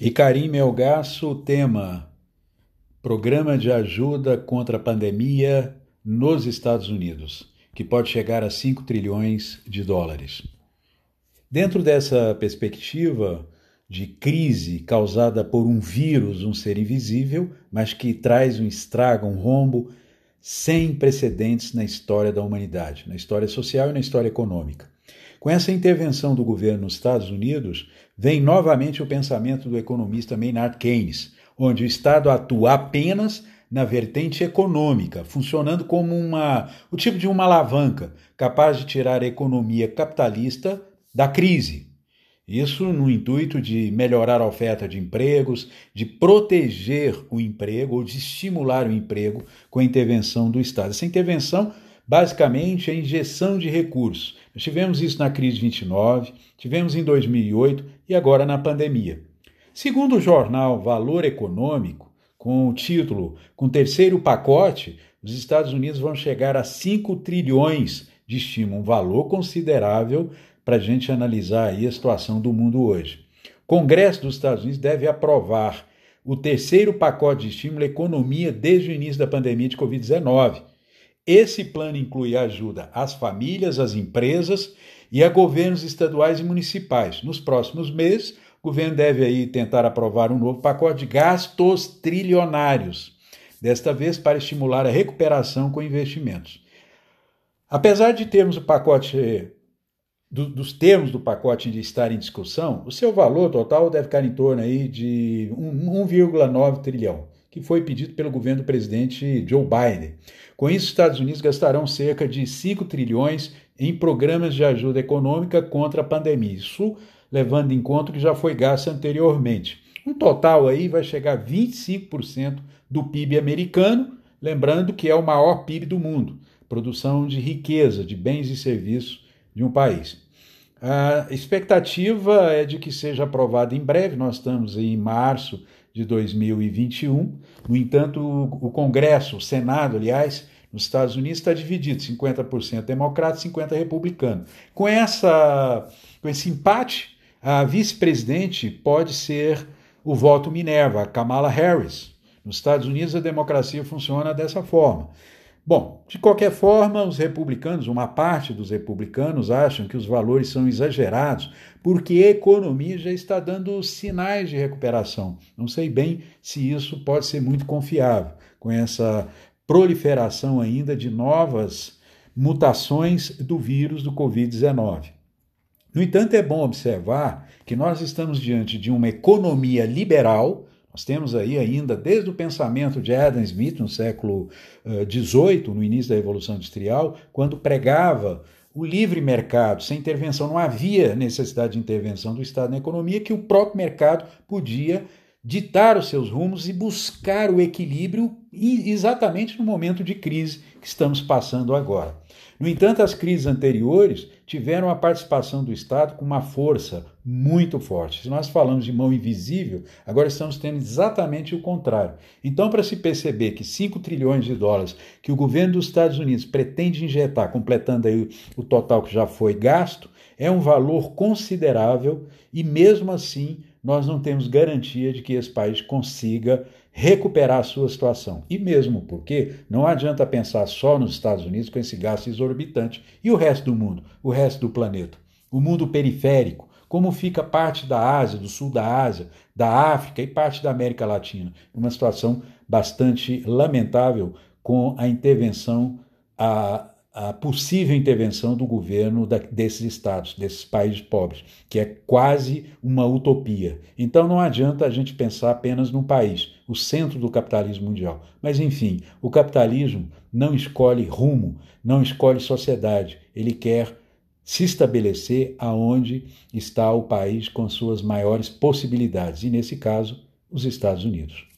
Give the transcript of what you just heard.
E Karim Melgaço, tema: Programa de ajuda contra a pandemia nos Estados Unidos, que pode chegar a 5 trilhões de dólares. Dentro dessa perspectiva de crise causada por um vírus, um ser invisível, mas que traz um estrago, um rombo sem precedentes na história da humanidade, na história social e na história econômica. Com essa intervenção do governo nos Estados Unidos, vem novamente o pensamento do economista Maynard Keynes, onde o Estado atua apenas na vertente econômica, funcionando como uma, o tipo de uma alavanca capaz de tirar a economia capitalista da crise. Isso no intuito de melhorar a oferta de empregos, de proteger o emprego ou de estimular o emprego com a intervenção do Estado. Essa intervenção basicamente a injeção de recursos. Nós tivemos isso na crise 29, tivemos em 2008 e agora na pandemia. Segundo o jornal Valor Econômico, com o título Com o terceiro pacote, os Estados Unidos vão chegar a 5 trilhões de estímulo, um valor considerável para a gente analisar aí a situação do mundo hoje. O Congresso dos Estados Unidos deve aprovar o terceiro pacote de estímulo à economia desde o início da pandemia de Covid-19. Esse plano inclui ajuda às famílias, às empresas e a governos estaduais e municipais. Nos próximos meses, o governo deve aí tentar aprovar um novo pacote de gastos trilionários, desta vez para estimular a recuperação com investimentos. Apesar de termos o pacote do, dos termos do pacote de estar em discussão, o seu valor total deve ficar em torno aí de 1,9 trilhão que foi pedido pelo governo do presidente Joe Biden. Com isso, os Estados Unidos gastarão cerca de 5 trilhões em programas de ajuda econômica contra a pandemia. Isso levando em conta o que já foi gasto anteriormente. Um total aí vai chegar a 25% do PIB americano, lembrando que é o maior PIB do mundo, produção de riqueza, de bens e serviços de um país. A expectativa é de que seja aprovado em breve, nós estamos em março de 2021. No entanto, o Congresso, o Senado, aliás, nos Estados Unidos está dividido, 50% democrata e 50% republicano. Com, essa, com esse empate, a vice-presidente pode ser o voto Minerva, Kamala Harris. Nos Estados Unidos, a democracia funciona dessa forma. Bom, de qualquer forma, os republicanos, uma parte dos republicanos, acham que os valores são exagerados porque a economia já está dando sinais de recuperação. Não sei bem se isso pode ser muito confiável, com essa proliferação ainda de novas mutações do vírus do Covid-19. No entanto, é bom observar que nós estamos diante de uma economia liberal nós temos aí ainda, desde o pensamento de Adam Smith no século XVIII, uh, no início da Revolução Industrial, quando pregava o livre mercado, sem intervenção, não havia necessidade de intervenção do Estado na economia, que o próprio mercado podia ditar os seus rumos e buscar o equilíbrio exatamente no momento de crise que estamos passando agora. No entanto, as crises anteriores tiveram a participação do Estado com uma força muito forte. Se nós falamos de mão invisível, agora estamos tendo exatamente o contrário. Então, para se perceber que 5 trilhões de dólares que o governo dos Estados Unidos pretende injetar, completando aí o total que já foi gasto, é um valor considerável e mesmo assim nós não temos garantia de que esse país consiga recuperar a sua situação. E mesmo porque não adianta pensar só nos Estados Unidos com esse gasto exorbitante. E o resto do mundo? O resto do planeta? O mundo periférico? Como fica parte da Ásia, do sul da Ásia, da África e parte da América Latina? Uma situação bastante lamentável com a intervenção, a, a possível intervenção do governo da, desses estados, desses países pobres, que é quase uma utopia. Então não adianta a gente pensar apenas num país, o centro do capitalismo mundial. Mas enfim, o capitalismo não escolhe rumo, não escolhe sociedade, ele quer se estabelecer aonde está o país com suas maiores possibilidades, e nesse caso, os Estados Unidos.